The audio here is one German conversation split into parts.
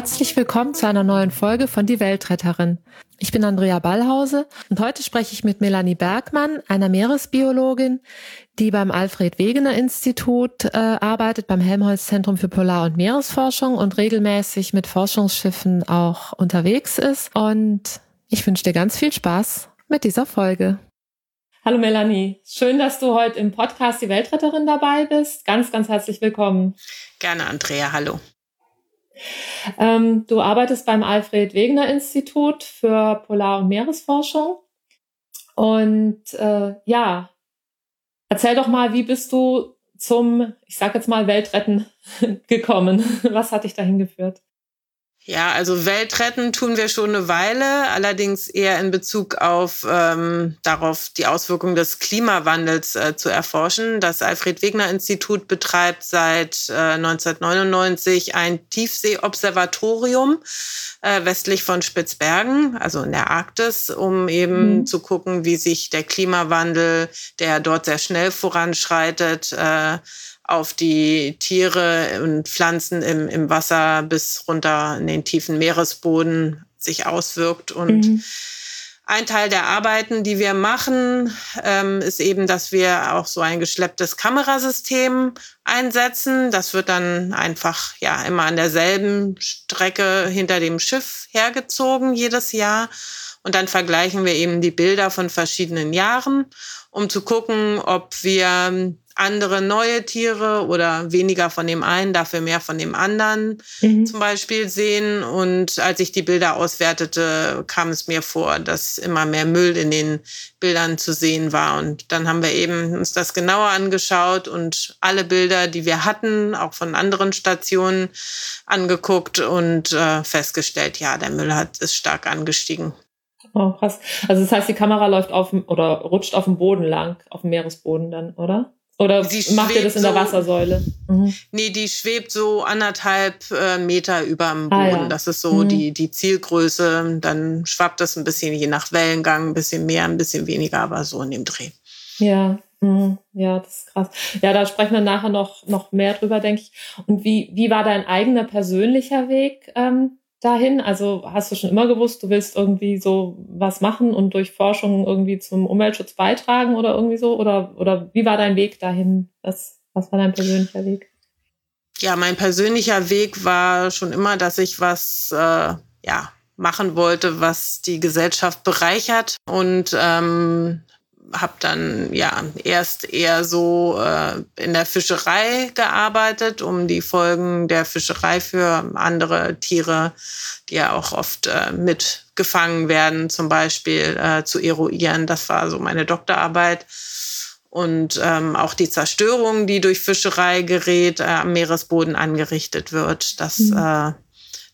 Herzlich willkommen zu einer neuen Folge von Die Weltretterin. Ich bin Andrea Ballhause und heute spreche ich mit Melanie Bergmann, einer Meeresbiologin, die beim Alfred Wegener Institut äh, arbeitet, beim Helmholtz Zentrum für Polar- und Meeresforschung und regelmäßig mit Forschungsschiffen auch unterwegs ist. Und ich wünsche dir ganz viel Spaß mit dieser Folge. Hallo Melanie, schön, dass du heute im Podcast Die Weltretterin dabei bist. Ganz, ganz herzlich willkommen. Gerne, Andrea, hallo. Ähm, du arbeitest beim Alfred Wegener Institut für Polar- und Meeresforschung. Und äh, ja, erzähl doch mal, wie bist du zum, ich sag jetzt mal, Weltretten gekommen? Was hat dich dahin geführt? Ja, also Weltretten tun wir schon eine Weile, allerdings eher in Bezug auf ähm, darauf die Auswirkungen des Klimawandels äh, zu erforschen. Das Alfred Wegener Institut betreibt seit äh, 1999 ein Tiefseeobservatorium äh, westlich von Spitzbergen, also in der Arktis, um eben mhm. zu gucken, wie sich der Klimawandel, der dort sehr schnell voranschreitet, äh, auf die Tiere und Pflanzen im, im Wasser bis runter in den tiefen Meeresboden sich auswirkt. Und mhm. ein Teil der Arbeiten, die wir machen, ähm, ist eben, dass wir auch so ein geschlepptes Kamerasystem einsetzen. Das wird dann einfach ja immer an derselben Strecke hinter dem Schiff hergezogen jedes Jahr. Und dann vergleichen wir eben die Bilder von verschiedenen Jahren, um zu gucken, ob wir andere neue Tiere oder weniger von dem einen, dafür mehr von dem anderen mhm. zum Beispiel sehen. Und als ich die Bilder auswertete, kam es mir vor, dass immer mehr Müll in den Bildern zu sehen war. Und dann haben wir eben uns das genauer angeschaut und alle Bilder, die wir hatten, auch von anderen Stationen angeguckt und äh, festgestellt, ja, der Müll hat, ist stark angestiegen. Oh, krass. Also das heißt, die Kamera läuft auf oder rutscht auf dem Boden lang, auf dem Meeresboden dann, oder? Oder macht ihr das in der Wassersäule? Mhm. Nee, die schwebt so anderthalb äh, Meter über dem ah, Boden. Ah, ja. Das ist so mhm. die, die Zielgröße. Dann schwappt das ein bisschen je nach Wellengang, ein bisschen mehr, ein bisschen weniger, aber so in dem Dreh. Ja, mhm. ja, das ist krass. Ja, da sprechen wir nachher noch, noch mehr drüber, denke ich. Und wie, wie war dein eigener persönlicher Weg ähm, dahin? Also hast du schon immer gewusst, du willst irgendwie so was machen und durch Forschung irgendwie zum Umweltschutz beitragen oder irgendwie so? Oder, oder wie war dein Weg dahin? Was, was war dein persönlicher Weg? Ja, mein persönlicher Weg war schon immer, dass ich was, äh, ja, machen wollte, was die Gesellschaft bereichert und ähm, habe dann ja erst eher so äh, in der Fischerei gearbeitet, um die Folgen der Fischerei für andere Tiere, die ja auch oft äh, mitgefangen werden, zum Beispiel äh, zu eruieren. Das war so meine Doktorarbeit. Und ähm, auch die Zerstörung, die durch Fischerei gerät, äh, am Meeresboden angerichtet wird. Das, mhm. äh,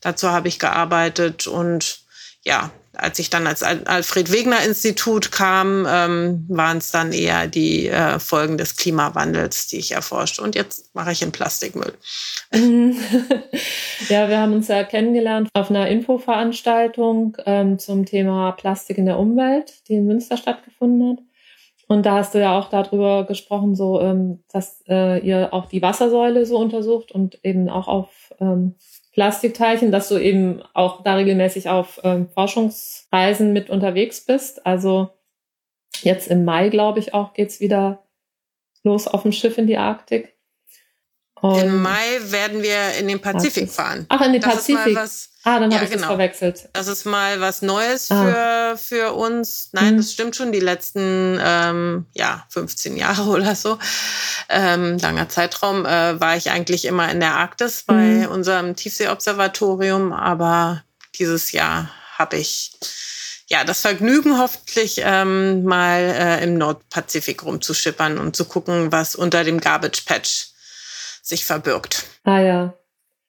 dazu habe ich gearbeitet und ja, als ich dann als Alfred Wegener Institut kam, ähm, waren es dann eher die äh, Folgen des Klimawandels, die ich erforscht. Und jetzt mache ich in Plastikmüll. ja, wir haben uns ja kennengelernt auf einer Infoveranstaltung ähm, zum Thema Plastik in der Umwelt, die in Münster stattgefunden hat. Und da hast du ja auch darüber gesprochen, so ähm, dass äh, ihr auch die Wassersäule so untersucht und eben auch auf ähm, Plastikteilchen, dass du eben auch da regelmäßig auf ähm, Forschungsreisen mit unterwegs bist. Also jetzt im Mai, glaube ich, auch geht's wieder los auf dem Schiff in die Arktik. Und Im Mai werden wir in den Pazifik fahren. Ach, in den das Pazifik. ah, dann ja, habe ich genau. das verwechselt. Das ist mal was Neues ah. für, für uns. Nein, mhm. das stimmt schon. Die letzten ähm, ja, 15 Jahre oder so, ähm, langer Zeitraum, äh, war ich eigentlich immer in der Arktis bei mhm. unserem Tiefseeobservatorium. Aber dieses Jahr habe ich ja, das Vergnügen hoffentlich ähm, mal äh, im Nordpazifik rumzuschippern und zu gucken, was unter dem Garbage Patch sich verbirgt. Ah ja.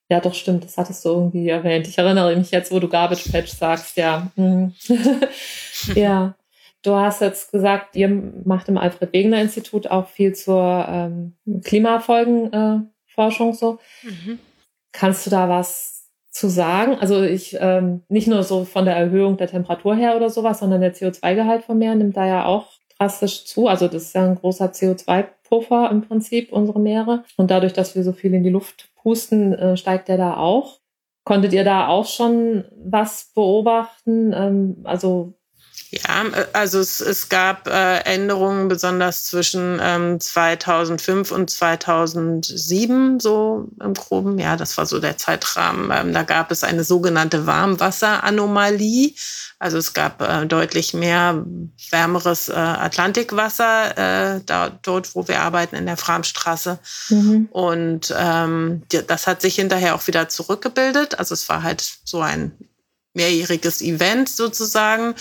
Ja, doch stimmt, das hattest du irgendwie erwähnt. Ich erinnere mich jetzt, wo du Garbage Patch sagst, ja. Mhm. ja. Du hast jetzt gesagt, ihr macht im Alfred Wegener Institut auch viel zur ähm, Klimafolgenforschung äh, so. Mhm. Kannst du da was zu sagen? Also ich ähm, nicht nur so von der Erhöhung der Temperatur her oder sowas, sondern der CO2-Gehalt vom Meer nimmt da ja auch drastisch zu. Also das ist ja ein großer CO2-Puffer im Prinzip, unsere Meere. Und dadurch, dass wir so viel in die Luft pusten, äh, steigt der da auch. konntet ihr da auch schon was beobachten? Ähm, also ja, äh, also es, es gab äh, Änderungen besonders zwischen ähm, 2005 und 2007 so im groben. Ja, das war so der Zeitrahmen. Ähm, da gab es eine sogenannte Warmwasseranomalie. Also es gab äh, deutlich mehr wärmeres äh, Atlantikwasser da, dort, wo wir arbeiten in der Framstraße. Mhm. Und ähm, das hat sich hinterher auch wieder zurückgebildet. Also es war halt so ein mehrjähriges Event sozusagen.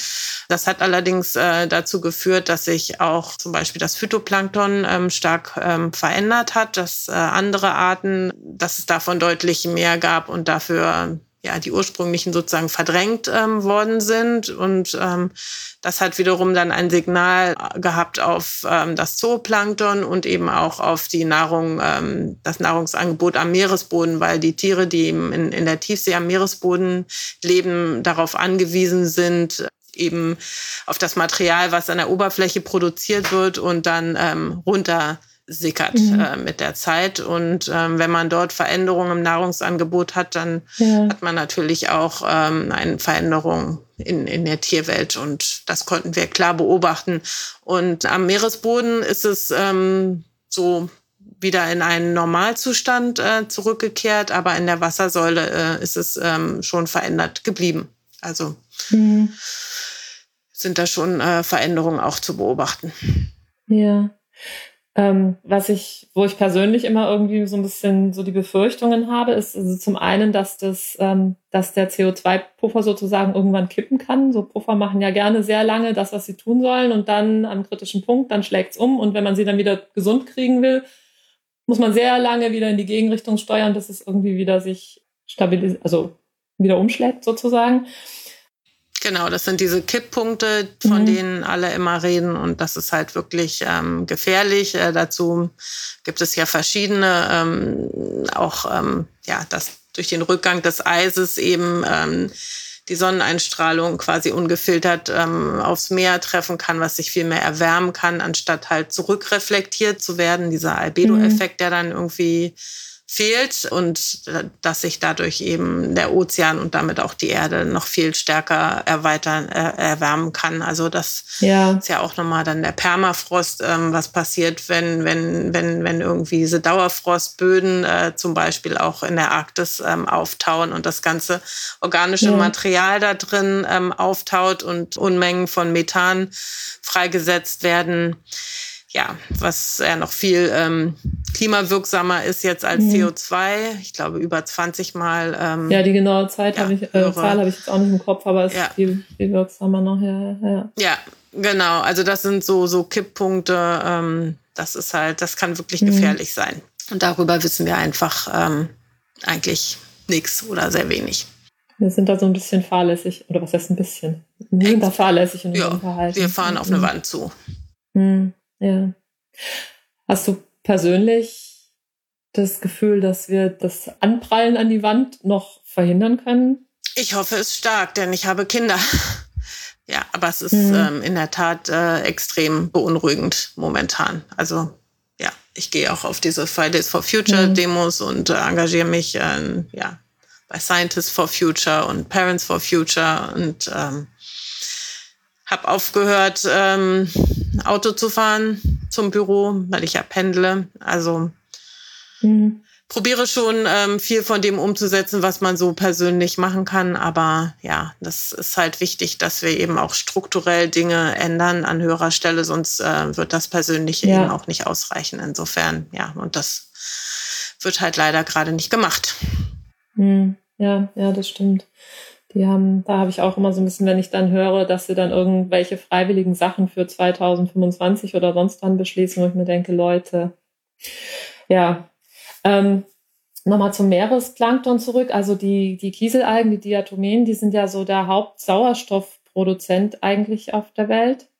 Das hat allerdings äh, dazu geführt, dass sich auch zum Beispiel das Phytoplankton ähm, stark ähm, verändert hat, dass äh, andere Arten, dass es davon deutlich mehr gab und dafür ja, die ursprünglichen sozusagen verdrängt ähm, worden sind. Und ähm, das hat wiederum dann ein Signal gehabt auf ähm, das Zooplankton und eben auch auf die Nahrung, ähm, das Nahrungsangebot am Meeresboden, weil die Tiere, die in, in der Tiefsee am Meeresboden leben, darauf angewiesen sind, eben auf das Material, was an der Oberfläche produziert wird und dann ähm, runter sickert mhm. äh, mit der Zeit. Und ähm, wenn man dort Veränderungen im Nahrungsangebot hat, dann ja. hat man natürlich auch ähm, eine Veränderung in, in der Tierwelt. Und das konnten wir klar beobachten. Und am Meeresboden ist es ähm, so wieder in einen Normalzustand äh, zurückgekehrt, aber in der Wassersäule äh, ist es ähm, schon verändert geblieben. Also mhm. sind da schon äh, Veränderungen auch zu beobachten. Ja. Ähm, was ich, wo ich persönlich immer irgendwie so ein bisschen so die Befürchtungen habe, ist also zum einen, dass das, ähm, dass der CO2-Puffer sozusagen irgendwann kippen kann. So Puffer machen ja gerne sehr lange das, was sie tun sollen und dann am kritischen Punkt, dann schlägt's um und wenn man sie dann wieder gesund kriegen will, muss man sehr lange wieder in die Gegenrichtung steuern, dass es irgendwie wieder sich stabilisiert, also wieder umschlägt sozusagen. Genau, das sind diese Kipppunkte, von mhm. denen alle immer reden und das ist halt wirklich ähm, gefährlich. Äh, dazu gibt es ja verschiedene, ähm, auch ähm, ja, dass durch den Rückgang des Eises eben ähm, die Sonneneinstrahlung quasi ungefiltert ähm, aufs Meer treffen kann, was sich viel mehr erwärmen kann, anstatt halt zurückreflektiert zu werden. Dieser Albedo-Effekt, mhm. der dann irgendwie fehlt und dass sich dadurch eben der Ozean und damit auch die Erde noch viel stärker erweitern, äh, erwärmen kann. Also das ja. ist ja auch nochmal dann der Permafrost, ähm, was passiert, wenn, wenn, wenn, wenn irgendwie diese Dauerfrostböden äh, zum Beispiel auch in der Arktis ähm, auftauen und das ganze organische ja. Material da drin ähm, auftaut und Unmengen von Methan freigesetzt werden ja, was ja noch viel ähm, klimawirksamer ist jetzt als mhm. CO2. Ich glaube, über 20 Mal. Ähm, ja, die genaue Zeit ja, habe ich, äh, Zahl habe ich jetzt auch nicht im Kopf, aber es ja. ist viel, viel wirksamer noch. Ja, ja. ja, genau. Also das sind so, so Kipppunkte. Ähm, das ist halt, das kann wirklich mhm. gefährlich sein. Und darüber wissen wir einfach ähm, eigentlich nichts oder sehr wenig. Wir sind da so ein bisschen fahrlässig, oder was heißt ein bisschen? Wir sind da fahrlässig in unserem ja, Verhalten. Wir fahren auf eine mhm. Wand zu. Mhm. Ja. Hast du persönlich das Gefühl, dass wir das Anprallen an die Wand noch verhindern können? Ich hoffe es stark, denn ich habe Kinder. Ja, aber es ist mhm. ähm, in der Tat äh, extrem beunruhigend momentan. Also ja, ich gehe auch auf diese Fridays for Future mhm. Demos und äh, engagiere mich äh, ja, bei Scientists for Future und Parents for Future und ähm, habe aufgehört, ähm, Auto zu fahren zum Büro, weil ich ja pendle. Also mhm. probiere schon ähm, viel von dem umzusetzen, was man so persönlich machen kann. Aber ja, das ist halt wichtig, dass wir eben auch strukturell Dinge ändern an höherer Stelle, sonst äh, wird das Persönliche ja. eben auch nicht ausreichen. Insofern, ja, und das wird halt leider gerade nicht gemacht. Mhm. Ja, ja, das stimmt. Die haben, da habe ich auch immer so ein bisschen, wenn ich dann höre, dass sie dann irgendwelche freiwilligen Sachen für 2025 oder sonst wann beschließen, wo ich mir denke, Leute, ja. Ähm, Nochmal zum Meeresplankton zurück. Also die, die Kieselalgen, die Diatomen, die sind ja so der Hauptsauerstoffproduzent eigentlich auf der Welt.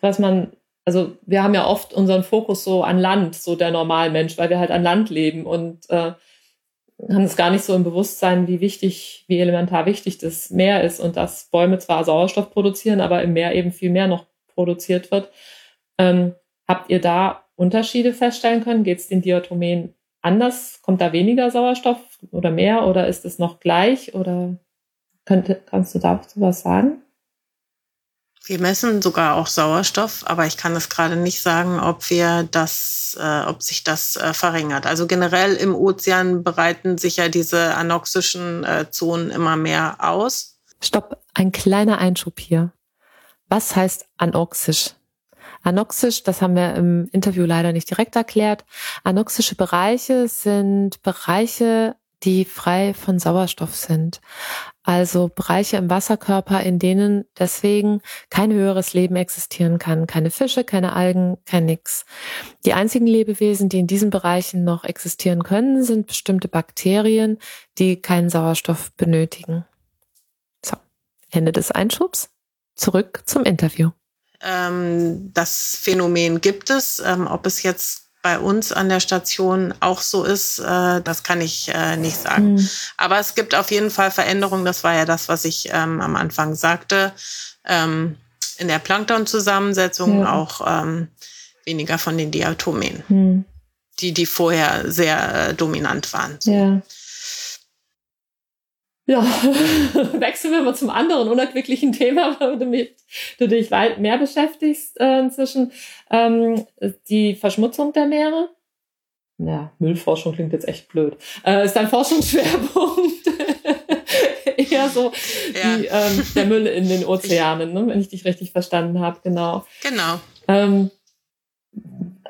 Was man, also wir haben ja oft unseren Fokus so an Land, so der Normalmensch, weil wir halt an Land leben und äh, haben es gar nicht so im Bewusstsein, wie wichtig, wie elementar wichtig das Meer ist und dass Bäume zwar Sauerstoff produzieren, aber im Meer eben viel mehr noch produziert wird. Ähm, habt ihr da Unterschiede feststellen können? Geht es den Diatomen anders? Kommt da weniger Sauerstoff oder mehr oder ist es noch gleich oder könnte, kannst du dazu was sagen? Wir messen sogar auch Sauerstoff, aber ich kann es gerade nicht sagen, ob wir das, äh, ob sich das äh, verringert. Also generell im Ozean breiten sich ja diese anoxischen äh, Zonen immer mehr aus. Stopp, ein kleiner Einschub hier. Was heißt anoxisch? Anoxisch, das haben wir im Interview leider nicht direkt erklärt. Anoxische Bereiche sind Bereiche, die frei von Sauerstoff sind. Also Bereiche im Wasserkörper, in denen deswegen kein höheres Leben existieren kann. Keine Fische, keine Algen, kein Nix. Die einzigen Lebewesen, die in diesen Bereichen noch existieren können, sind bestimmte Bakterien, die keinen Sauerstoff benötigen. So, Ende des Einschubs. Zurück zum Interview. Ähm, das Phänomen gibt es. Ähm, ob es jetzt bei uns an der Station auch so ist, äh, das kann ich äh, nicht sagen. Mhm. Aber es gibt auf jeden Fall Veränderungen. Das war ja das, was ich ähm, am Anfang sagte. Ähm, in der Plankton-Zusammensetzung ja. auch ähm, weniger von den Diatomen, mhm. die, die vorher sehr äh, dominant waren. So. Ja. Ja, wechseln wir mal zum anderen unerquicklichen Thema, damit du dich weit mehr beschäftigst äh, inzwischen. Ähm, die Verschmutzung der Meere. Ja, Müllforschung klingt jetzt echt blöd. Äh, ist dein Forschungsschwerpunkt eher so ja. die, ähm, der Müll in den Ozeanen, ne? wenn ich dich richtig verstanden habe, genau. Genau. Ähm,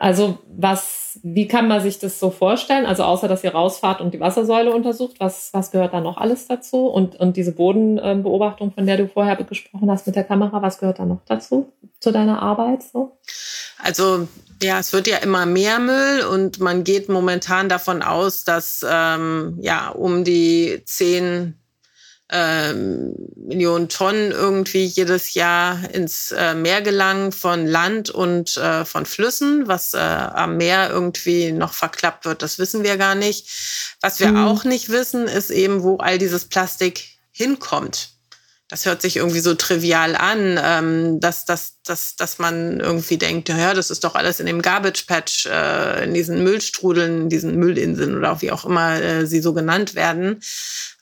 also was, wie kann man sich das so vorstellen? Also außer, dass ihr rausfahrt und die Wassersäule untersucht, was, was gehört da noch alles dazu? Und, und diese Bodenbeobachtung, von der du vorher gesprochen hast mit der Kamera, was gehört da noch dazu, zu deiner Arbeit? So? Also ja, es wird ja immer mehr Müll und man geht momentan davon aus, dass ähm, ja um die zehn ähm, Millionen Tonnen irgendwie jedes Jahr ins äh, Meer gelangen von Land und äh, von Flüssen. Was äh, am Meer irgendwie noch verklappt wird, das wissen wir gar nicht. Was wir mhm. auch nicht wissen, ist eben, wo all dieses Plastik hinkommt das hört sich irgendwie so trivial an, ähm, dass, dass, dass, dass man irgendwie denkt, ja, das ist doch alles in dem Garbage Patch, äh, in diesen Müllstrudeln, in diesen Müllinseln oder wie auch immer äh, sie so genannt werden.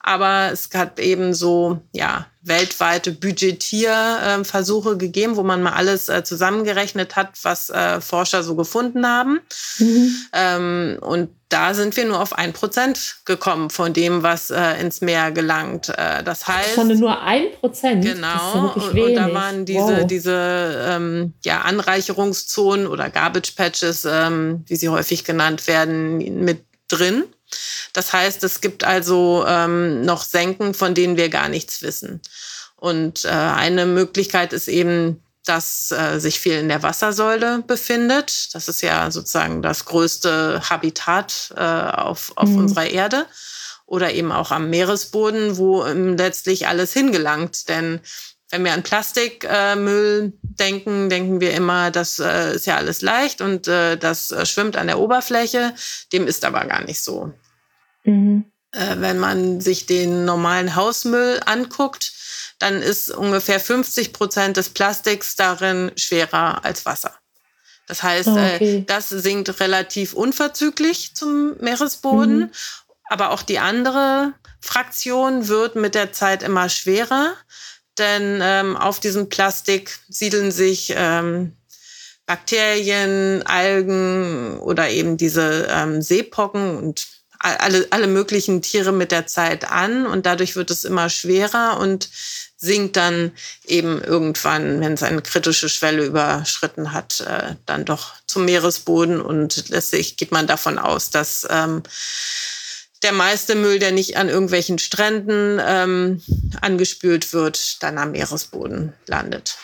Aber es hat eben so, ja, weltweite Budgetierversuche äh, gegeben, wo man mal alles äh, zusammengerechnet hat, was äh, Forscher so gefunden haben. Mhm. Ähm, und da sind wir nur auf ein Prozent gekommen von dem, was äh, ins Meer gelangt. Das heißt. Von nur ein Prozent. Genau. und, und, da waren diese, wow. diese ähm, ja, Anreicherungszonen oder Garbage Patches, ähm, wie sie häufig genannt werden, mit drin. Das heißt, es gibt also ähm, noch Senken, von denen wir gar nichts wissen. Und äh, eine Möglichkeit ist eben das äh, sich viel in der Wassersäule befindet. Das ist ja sozusagen das größte Habitat äh, auf, auf mhm. unserer Erde. Oder eben auch am Meeresboden, wo ähm, letztlich alles hingelangt. Denn wenn wir an Plastikmüll äh, denken, denken wir immer, das äh, ist ja alles leicht und äh, das äh, schwimmt an der Oberfläche. Dem ist aber gar nicht so. Mhm. Äh, wenn man sich den normalen Hausmüll anguckt, dann ist ungefähr 50 Prozent des Plastiks darin schwerer als Wasser. Das heißt, äh, okay. das sinkt relativ unverzüglich zum Meeresboden. Mhm. Aber auch die andere Fraktion wird mit der Zeit immer schwerer, denn ähm, auf diesem Plastik siedeln sich ähm, Bakterien, Algen oder eben diese ähm, Seepocken und alle, alle möglichen Tiere mit der Zeit an und dadurch wird es immer schwerer und sinkt dann eben irgendwann, wenn es eine kritische Schwelle überschritten hat, äh, dann doch zum Meeresboden. Und letztlich geht man davon aus, dass ähm, der meiste Müll, der nicht an irgendwelchen Stränden ähm, angespült wird, dann am Meeresboden landet.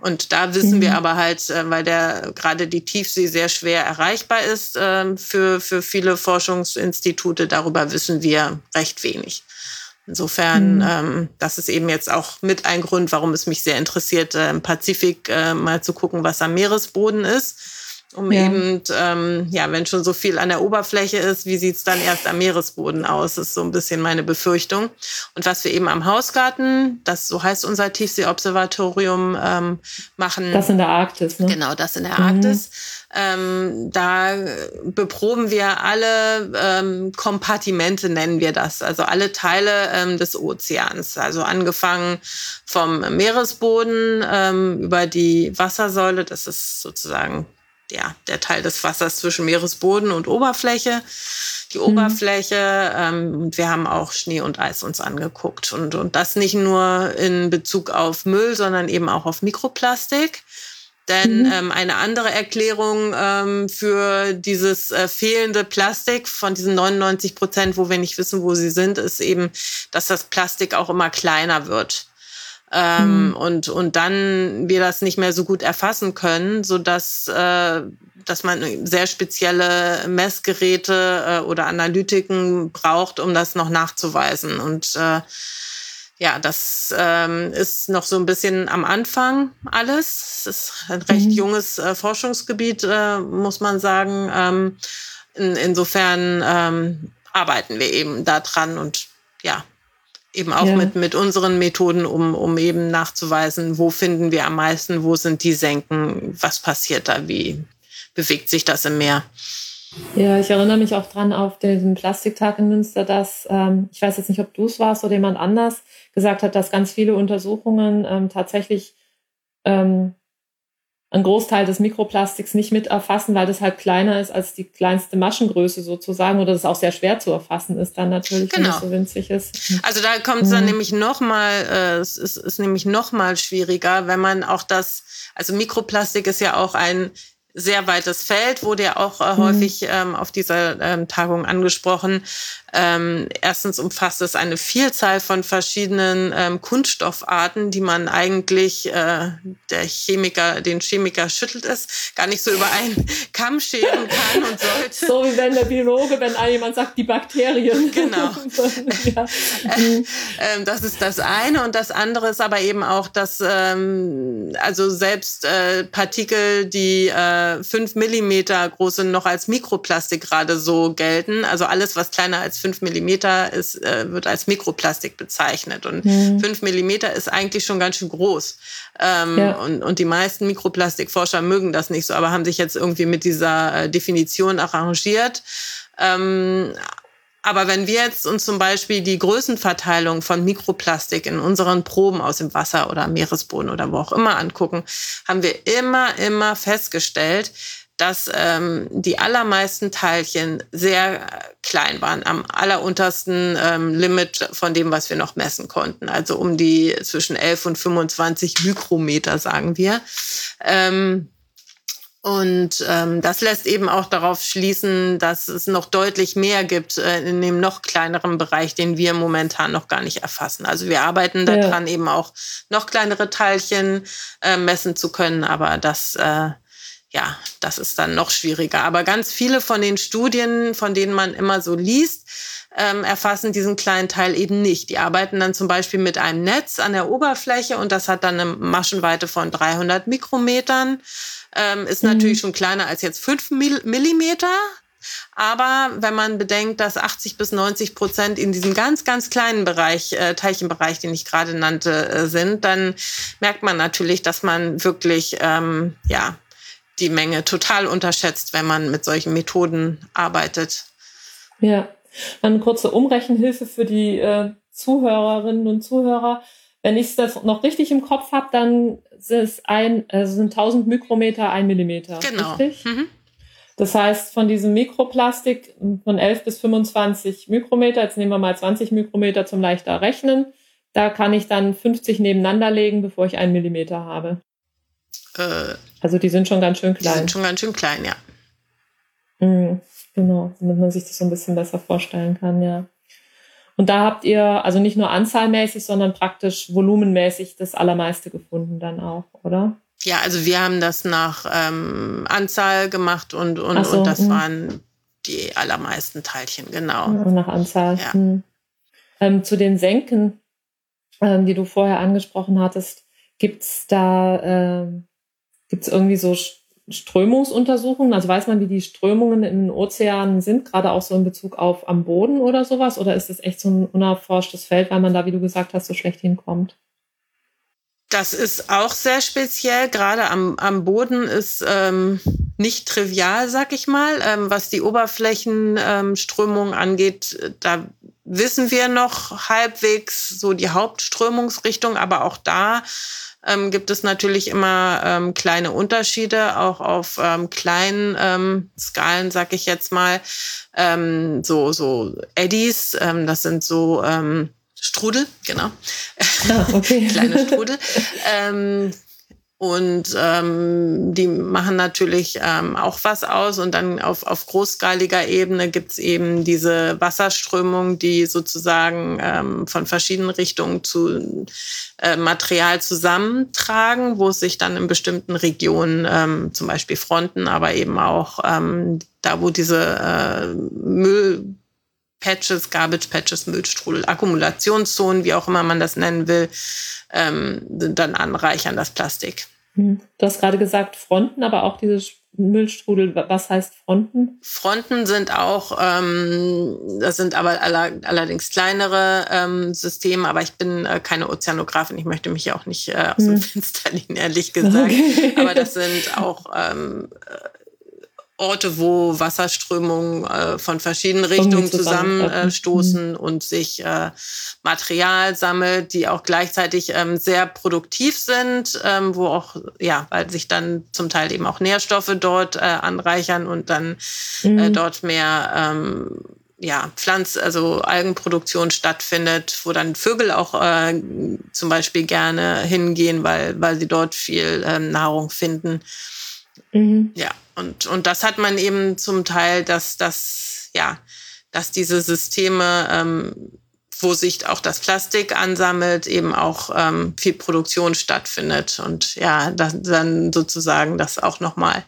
Und da wissen mhm. wir aber halt, äh, weil der gerade die Tiefsee sehr schwer erreichbar ist äh, für, für viele Forschungsinstitute, darüber wissen wir recht wenig. Insofern, mhm. ähm, das ist eben jetzt auch mit ein Grund, warum es mich sehr interessiert, äh, im Pazifik äh, mal zu gucken, was am Meeresboden ist. Um ja. eben, ähm, ja, wenn schon so viel an der Oberfläche ist, wie sieht's dann erst am Meeresboden aus? Das ist so ein bisschen meine Befürchtung. Und was wir eben am Hausgarten, das so heißt unser Tiefseeobservatorium, ähm, machen. Das in der Arktis, ne? Genau, das in der mhm. Arktis. Ähm, da beproben wir alle ähm, Kompartimente, nennen wir das, also alle Teile ähm, des Ozeans. Also angefangen vom Meeresboden ähm, über die Wassersäule, das ist sozusagen ja, der Teil des Wassers zwischen Meeresboden und Oberfläche, die mhm. Oberfläche. Ähm, und wir haben auch Schnee und Eis uns angeguckt. Und, und das nicht nur in Bezug auf Müll, sondern eben auch auf Mikroplastik. Denn mhm. ähm, eine andere Erklärung ähm, für dieses äh, fehlende Plastik von diesen 99 Prozent, wo wir nicht wissen, wo sie sind, ist eben, dass das Plastik auch immer kleiner wird. Ähm, mhm. und, und dann wir das nicht mehr so gut erfassen können, so dass, äh, dass man sehr spezielle Messgeräte äh, oder Analytiken braucht, um das noch nachzuweisen. Und äh, ja, das ähm, ist noch so ein bisschen am Anfang alles. Es ist ein recht mhm. junges äh, Forschungsgebiet, äh, muss man sagen. Ähm, in, insofern ähm, arbeiten wir eben da dran und ja, eben auch ja. mit, mit unseren Methoden, um, um eben nachzuweisen, wo finden wir am meisten, wo sind die Senken, was passiert da, wie bewegt sich das im Meer. Ja, ich erinnere mich auch dran auf den Plastiktag in Münster, dass, ähm, ich weiß jetzt nicht, ob du es warst oder jemand anders, gesagt hat, dass ganz viele Untersuchungen ähm, tatsächlich ähm, einen Großteil des Mikroplastiks nicht mit erfassen, weil das halt kleiner ist als die kleinste Maschengröße sozusagen oder das auch sehr schwer zu erfassen ist dann natürlich, genau. wenn es so winzig ist. Also da kommt es dann mhm. nämlich nochmal, äh, es ist, ist nämlich nochmal schwieriger, wenn man auch das, also Mikroplastik ist ja auch ein sehr weites Feld, wurde ja auch äh, mhm. häufig ähm, auf dieser ähm, Tagung angesprochen. Ähm, erstens umfasst es eine Vielzahl von verschiedenen ähm, Kunststoffarten, die man eigentlich äh, der Chemiker, den Chemiker schüttelt es, gar nicht so über einen Kamm scheren kann und sollte. So wie wenn der Biologe, wenn jemand sagt, die Bakterien. Genau. ja. äh, äh, das ist das eine und das andere ist aber eben auch, dass ähm, also selbst äh, Partikel, die äh, fünf Millimeter groß sind, noch als Mikroplastik gerade so gelten. Also alles, was kleiner als fünf Millimeter ist, äh, wird als Mikroplastik bezeichnet. Und mhm. fünf Millimeter ist eigentlich schon ganz schön groß. Ähm, ja. und, und die meisten Mikroplastikforscher mögen das nicht so, aber haben sich jetzt irgendwie mit dieser äh, Definition arrangiert. Ähm, aber wenn wir jetzt uns zum Beispiel die Größenverteilung von Mikroplastik in unseren Proben aus dem Wasser oder Meeresboden oder wo auch immer angucken, haben wir immer, immer festgestellt, dass ähm, die allermeisten Teilchen sehr klein waren, am alleruntersten ähm, Limit von dem, was wir noch messen konnten. Also um die zwischen 11 und 25 Mikrometer, sagen wir. Ähm, und ähm, das lässt eben auch darauf schließen, dass es noch deutlich mehr gibt äh, in dem noch kleineren Bereich, den wir momentan noch gar nicht erfassen. Also wir arbeiten daran, ja. eben auch noch kleinere Teilchen äh, messen zu können, aber das äh, ja, das ist dann noch schwieriger. Aber ganz viele von den Studien, von denen man immer so liest, ähm, erfassen diesen kleinen Teil eben nicht. Die arbeiten dann zum Beispiel mit einem Netz an der Oberfläche und das hat dann eine Maschenweite von 300 Mikrometern. Ähm, ist mhm. natürlich schon kleiner als jetzt 5 Millimeter. Aber wenn man bedenkt, dass 80 bis 90 Prozent in diesem ganz, ganz kleinen Bereich, äh, Teilchenbereich, den ich gerade nannte, äh, sind, dann merkt man natürlich, dass man wirklich ähm, ja, die Menge total unterschätzt, wenn man mit solchen Methoden arbeitet. Ja, eine kurze Umrechenhilfe für die äh, Zuhörerinnen und Zuhörer. Wenn ich das noch richtig im Kopf habe, dann ein, also sind 1000 Mikrometer ein Millimeter. Genau. Richtig? Mhm. Das heißt, von diesem Mikroplastik von 11 bis 25 Mikrometer, jetzt nehmen wir mal 20 Mikrometer zum leichter rechnen, da kann ich dann 50 nebeneinander legen, bevor ich einen Millimeter habe. Äh, also die sind schon ganz schön klein. Die sind schon ganz schön klein, ja. Mhm, genau, damit man sich das so ein bisschen besser vorstellen kann, ja. Und da habt ihr also nicht nur anzahlmäßig, sondern praktisch volumenmäßig das Allermeiste gefunden dann auch, oder? Ja, also wir haben das nach ähm, Anzahl gemacht und, und, so, und das mh. waren die allermeisten Teilchen, genau. Und nach Anzahl. Ja. Hm. Ähm, zu den Senken, ähm, die du vorher angesprochen hattest, gibt's da ähm, Gibt es irgendwie so Strömungsuntersuchungen? Also weiß man, wie die Strömungen in Ozeanen sind, gerade auch so in Bezug auf am Boden oder sowas? Oder ist es echt so ein unerforschtes Feld, weil man da, wie du gesagt hast, so schlecht hinkommt? Das ist auch sehr speziell. Gerade am, am Boden ist ähm, nicht trivial, sag ich mal. Ähm, was die Oberflächenströmung ähm, angeht, da wissen wir noch halbwegs so die Hauptströmungsrichtung, aber auch da ähm, gibt es natürlich immer ähm, kleine Unterschiede, auch auf ähm, kleinen ähm, Skalen, sag ich jetzt mal. Ähm, so, so Eddies, ähm, das sind so ähm, Strudel, genau. Ah, okay. Kleine Strudel. ähm, und ähm, die machen natürlich ähm, auch was aus. Und dann auf, auf großskaliger Ebene gibt's eben diese Wasserströmung, die sozusagen ähm, von verschiedenen Richtungen zu äh, Material zusammentragen, wo es sich dann in bestimmten Regionen, ähm, zum Beispiel Fronten, aber eben auch ähm, da, wo diese äh, Müll Patches, Garbage Patches, Müllstrudel, Akkumulationszonen, wie auch immer man das nennen will, ähm, dann anreichern das Plastik. Hm. Du hast gerade gesagt Fronten, aber auch diese Müllstrudel. Was heißt Fronten? Fronten sind auch, ähm, das sind aber aller, allerdings kleinere ähm, Systeme, aber ich bin äh, keine Ozeanografin. Ich möchte mich ja auch nicht äh, aus hm. dem Fenster lehnen, ehrlich gesagt. Okay. Aber das sind auch ähm, Orte, wo Wasserströmungen äh, von verschiedenen Richtungen zusammenstoßen äh, und sich äh, Material sammelt, die auch gleichzeitig ähm, sehr produktiv sind, ähm, wo auch, ja, weil sich dann zum Teil eben auch Nährstoffe dort äh, anreichern und dann äh, mhm. dort mehr ähm, ja, Pflanz, also Algenproduktion stattfindet, wo dann Vögel auch äh, zum Beispiel gerne hingehen, weil, weil sie dort viel ähm, Nahrung finden. Mhm. Ja, und, und das hat man eben zum Teil, dass, dass, ja, dass diese Systeme, ähm, wo sich auch das Plastik ansammelt, eben auch ähm, viel Produktion stattfindet und ja, das, dann sozusagen das auch nochmal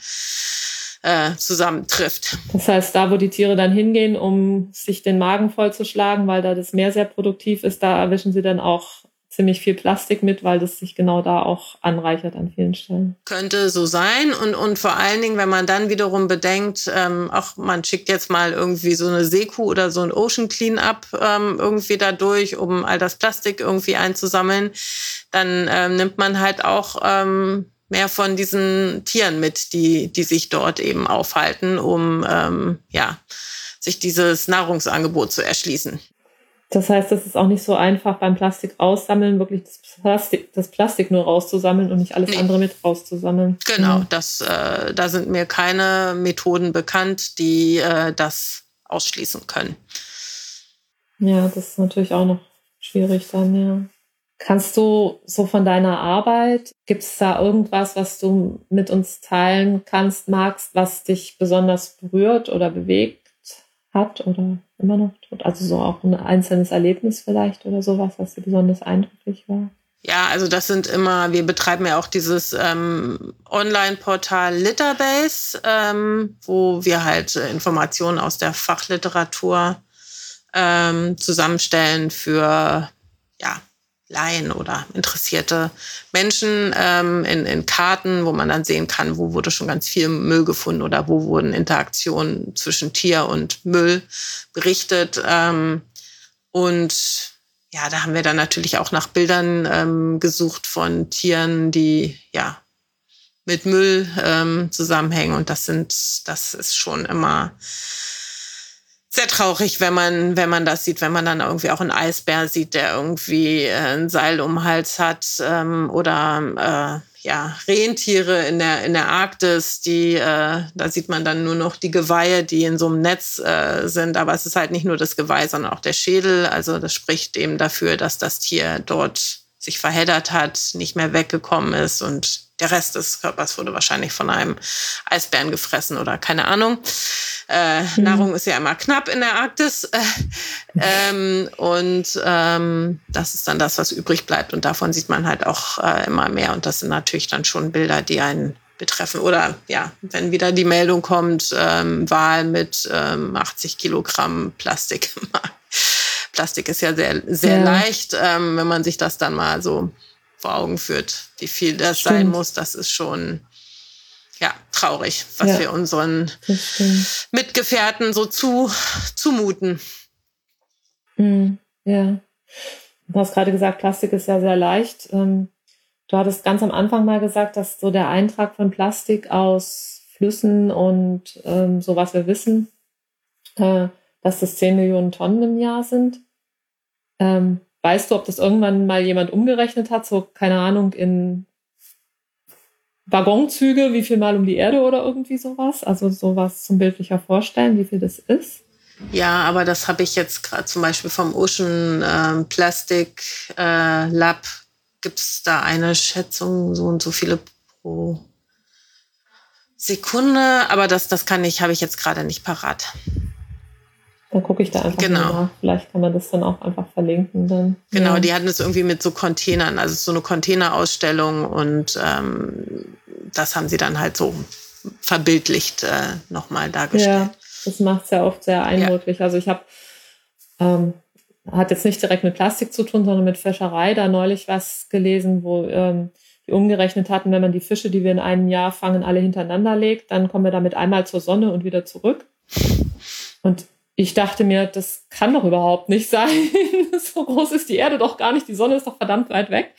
äh, zusammentrifft. Das heißt, da, wo die Tiere dann hingehen, um sich den Magen vollzuschlagen, weil da das Meer sehr produktiv ist, da erwischen sie dann auch ziemlich viel Plastik mit, weil das sich genau da auch anreichert an vielen Stellen. Könnte so sein und, und vor allen Dingen, wenn man dann wiederum bedenkt, ähm, auch man schickt jetzt mal irgendwie so eine Seekuh oder so ein Ocean Cleanup ähm, irgendwie da durch, um all das Plastik irgendwie einzusammeln, dann ähm, nimmt man halt auch ähm, mehr von diesen Tieren mit, die, die sich dort eben aufhalten, um ähm, ja, sich dieses Nahrungsangebot zu erschließen. Das heißt, es ist auch nicht so einfach beim Plastik raussammeln, wirklich das Plastik, das Plastik nur rauszusammeln und nicht alles nee. andere mit rauszusammeln. Genau, mhm. das, äh, da sind mir keine Methoden bekannt, die äh, das ausschließen können. Ja, das ist natürlich auch noch schwierig dann, ja. Kannst du so von deiner Arbeit, gibt es da irgendwas, was du mit uns teilen kannst, magst, was dich besonders berührt oder bewegt hat oder immer noch tut? Also so auch ein einzelnes Erlebnis vielleicht oder sowas, was dir besonders eindrücklich war? Ja, also das sind immer, wir betreiben ja auch dieses ähm, Online-Portal Litterbase, ähm, wo wir halt äh, Informationen aus der Fachliteratur ähm, zusammenstellen für ja, Laien oder interessierte Menschen ähm, in, in Karten, wo man dann sehen kann, wo wurde schon ganz viel Müll gefunden oder wo wurden Interaktionen zwischen Tier und Müll berichtet. Ähm, und ja, da haben wir dann natürlich auch nach Bildern ähm, gesucht von Tieren, die ja mit Müll ähm, zusammenhängen. Und das sind, das ist schon immer sehr traurig, wenn man, wenn man das sieht, wenn man dann irgendwie auch einen Eisbär sieht, der irgendwie äh, ein Seil um den Hals hat ähm, oder äh, ja, Rentiere in der, in der Arktis, die, äh, da sieht man dann nur noch die Geweihe, die in so einem Netz äh, sind. Aber es ist halt nicht nur das Geweih, sondern auch der Schädel. Also das spricht eben dafür, dass das Tier dort sich verheddert hat, nicht mehr weggekommen ist und der Rest des Körpers wurde wahrscheinlich von einem Eisbären gefressen oder keine Ahnung. Äh, mhm. Nahrung ist ja immer knapp in der Arktis. Äh, ähm, und ähm, das ist dann das, was übrig bleibt. Und davon sieht man halt auch äh, immer mehr. Und das sind natürlich dann schon Bilder, die einen betreffen. Oder ja, wenn wieder die Meldung kommt, ähm, Wahl mit ähm, 80 Kilogramm Plastik. Plastik ist ja sehr, sehr ja. leicht, ähm, wenn man sich das dann mal so vor Augen führt, wie viel das Stimmt. sein muss. Das ist schon, ja, traurig, was ja. wir unseren Mitgefährten so zu, zumuten. Mhm, ja. Du hast gerade gesagt, Plastik ist ja sehr leicht. Ähm, du hattest ganz am Anfang mal gesagt, dass so der Eintrag von Plastik aus Flüssen und ähm, so was wir wissen, äh, dass das 10 Millionen Tonnen im Jahr sind. Ähm, weißt du, ob das irgendwann mal jemand umgerechnet hat, so keine Ahnung, in Waggonzüge, wie viel mal um die Erde oder irgendwie sowas? Also sowas zum bildlicher Vorstellen, wie viel das ist? Ja, aber das habe ich jetzt gerade zum Beispiel vom Ocean äh, Plastic äh, Lab. Gibt es da eine Schätzung, so und so viele pro Sekunde? Aber das, das kann ich, habe ich jetzt gerade nicht parat. Dann gucke ich da einfach genau. mal nach. Vielleicht kann man das dann auch einfach verlinken. Dann. Genau, ja. die hatten es irgendwie mit so Containern, also so eine Containerausstellung und ähm, das haben sie dann halt so verbildlicht äh, nochmal dargestellt. Ja, das macht es ja oft sehr eindrücklich. Ja. Also ich habe, ähm, hat jetzt nicht direkt mit Plastik zu tun, sondern mit Fischerei, da neulich was gelesen, wo ähm, die umgerechnet hatten, wenn man die Fische, die wir in einem Jahr fangen, alle hintereinander legt, dann kommen wir damit einmal zur Sonne und wieder zurück. Und ich dachte mir, das kann doch überhaupt nicht sein. so groß ist die Erde doch gar nicht. Die Sonne ist doch verdammt weit weg.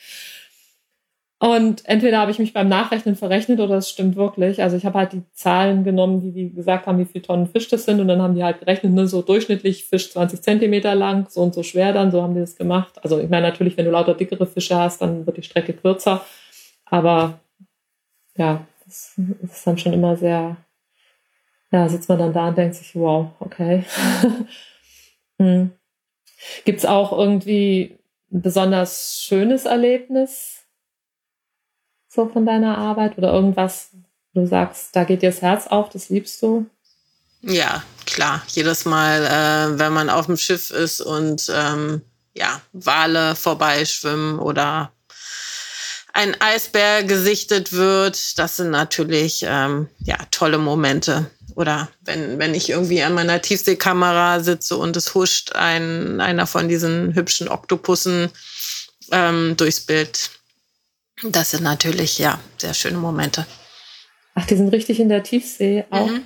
Und entweder habe ich mich beim Nachrechnen verrechnet oder es stimmt wirklich. Also ich habe halt die Zahlen genommen, die die gesagt haben, wie viele Tonnen Fisch das sind. Und dann haben die halt gerechnet, ne, so durchschnittlich Fisch 20 Zentimeter lang, so und so schwer dann. So haben die das gemacht. Also ich meine natürlich, wenn du lauter dickere Fische hast, dann wird die Strecke kürzer. Aber ja, das ist dann schon immer sehr ja, sitzt man dann da und denkt sich, wow, okay. hm. Gibt es auch irgendwie ein besonders schönes Erlebnis so von deiner Arbeit oder irgendwas, wo du sagst, da geht dir das Herz auf, das liebst du? Ja, klar. Jedes Mal, äh, wenn man auf dem Schiff ist und ähm, ja, Wale vorbeischwimmen oder ein Eisbär gesichtet wird, das sind natürlich ähm, ja, tolle Momente. Oder wenn, wenn ich irgendwie an meiner Tiefseekamera sitze und es huscht ein, einer von diesen hübschen Oktopussen ähm, durchs Bild. Das sind natürlich, ja, sehr schöne Momente. Ach, die sind richtig in der Tiefsee auch. Mhm.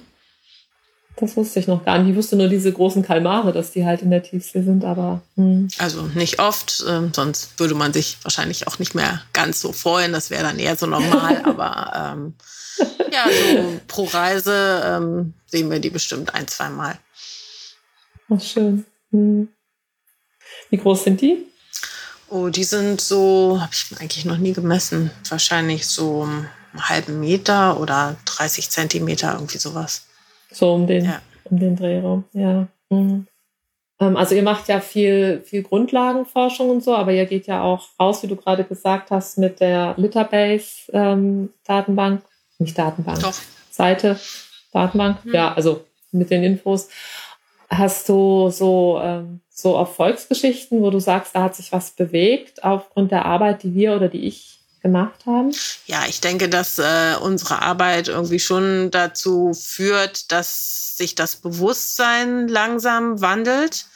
Das wusste ich noch gar nicht. Ich wusste nur diese großen Kalmare, dass die halt in der Tiefsee sind, aber. Hm. Also nicht oft, äh, sonst würde man sich wahrscheinlich auch nicht mehr ganz so freuen. Das wäre dann eher so normal, aber ähm, ja, so pro Reise ähm, sehen wir die bestimmt ein, zwei Mal. Ach, schön. Hm. Wie groß sind die? Oh, die sind so, habe ich eigentlich noch nie gemessen. Wahrscheinlich so einen halben Meter oder 30 Zentimeter, irgendwie sowas. So um den, ja. um den Drehraum, ja. Mhm. Ähm, also ihr macht ja viel, viel Grundlagenforschung und so, aber ihr geht ja auch raus, wie du gerade gesagt hast, mit der Litterbase-Datenbank, ähm, nicht Datenbank, Doch. Seite, Datenbank, mhm. ja, also mit den Infos. Hast du so, ähm, so Erfolgsgeschichten, wo du sagst, da hat sich was bewegt aufgrund der Arbeit, die wir oder die ich gemacht haben? Ja, ich denke, dass äh, unsere Arbeit irgendwie schon dazu führt, dass sich das Bewusstsein langsam wandelt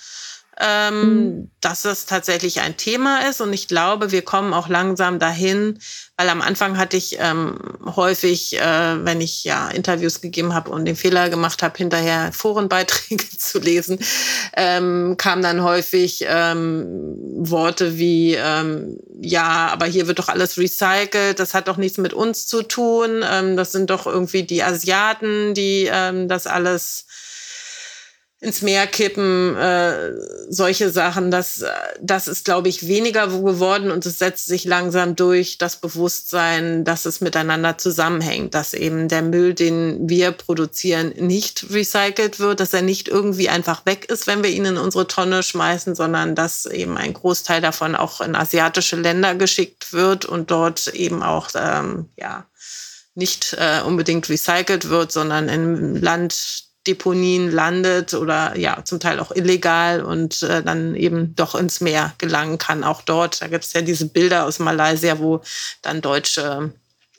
ähm, mhm. dass es tatsächlich ein Thema ist. Und ich glaube, wir kommen auch langsam dahin, weil am Anfang hatte ich ähm, häufig, äh, wenn ich ja Interviews gegeben habe und den Fehler gemacht habe, hinterher Forenbeiträge zu lesen, ähm, kamen dann häufig ähm, Worte wie, ähm, ja, aber hier wird doch alles recycelt, das hat doch nichts mit uns zu tun, ähm, das sind doch irgendwie die Asiaten, die ähm, das alles ins Meer kippen, äh, solche Sachen, das, das ist, glaube ich, weniger geworden und es setzt sich langsam durch das Bewusstsein, dass es miteinander zusammenhängt, dass eben der Müll, den wir produzieren, nicht recycelt wird, dass er nicht irgendwie einfach weg ist, wenn wir ihn in unsere Tonne schmeißen, sondern dass eben ein Großteil davon auch in asiatische Länder geschickt wird und dort eben auch, ähm, ja, nicht äh, unbedingt recycelt wird, sondern im Land Deponien landet oder ja zum Teil auch illegal und äh, dann eben doch ins Meer gelangen kann. Auch dort, da gibt es ja diese Bilder aus Malaysia, wo dann deutsche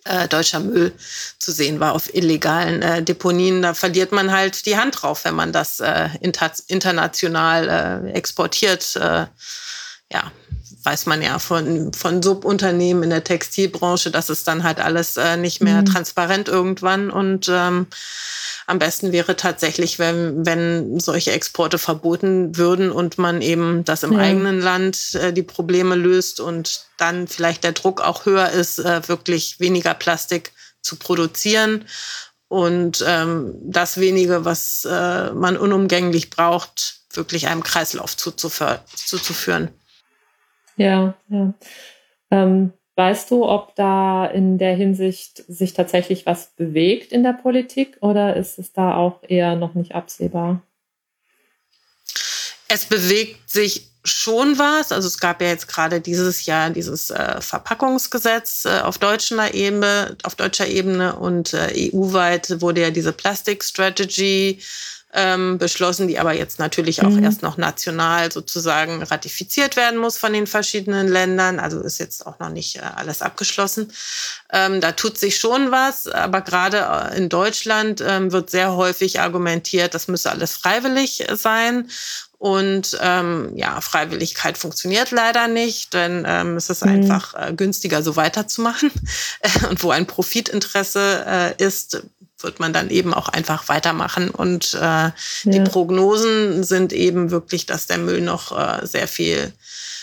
äh, deutscher Müll zu sehen war auf illegalen äh, Deponien. Da verliert man halt die Hand drauf, wenn man das äh, inter international äh, exportiert. Äh, ja, weiß man ja von, von Subunternehmen in der Textilbranche, das ist dann halt alles äh, nicht mehr mhm. transparent irgendwann. Und ähm, am besten wäre tatsächlich, wenn, wenn solche Exporte verboten würden und man eben das im ja. eigenen Land äh, die Probleme löst und dann vielleicht der Druck auch höher ist, äh, wirklich weniger Plastik zu produzieren. Und ähm, das wenige, was äh, man unumgänglich braucht, wirklich einem Kreislauf zuzuführen. Ja, ja. Ähm, weißt du, ob da in der Hinsicht sich tatsächlich was bewegt in der Politik oder ist es da auch eher noch nicht absehbar? Es bewegt sich schon was. Also es gab ja jetzt gerade dieses Jahr dieses äh, Verpackungsgesetz äh, auf deutscher Ebene, auf deutscher Ebene und äh, EU-weit wurde ja diese Plastic Strategy ähm, beschlossen, die aber jetzt natürlich auch mhm. erst noch national sozusagen ratifiziert werden muss von den verschiedenen Ländern. Also ist jetzt auch noch nicht äh, alles abgeschlossen. Ähm, da tut sich schon was, aber gerade äh, in Deutschland ähm, wird sehr häufig argumentiert, das müsse alles freiwillig sein. Und ähm, ja, Freiwilligkeit funktioniert leider nicht, denn ähm, es ist mhm. einfach äh, günstiger, so weiterzumachen. Und wo ein Profitinteresse äh, ist, wird man dann eben auch einfach weitermachen. Und äh, ja. die Prognosen sind eben wirklich, dass der Müll noch äh, sehr viel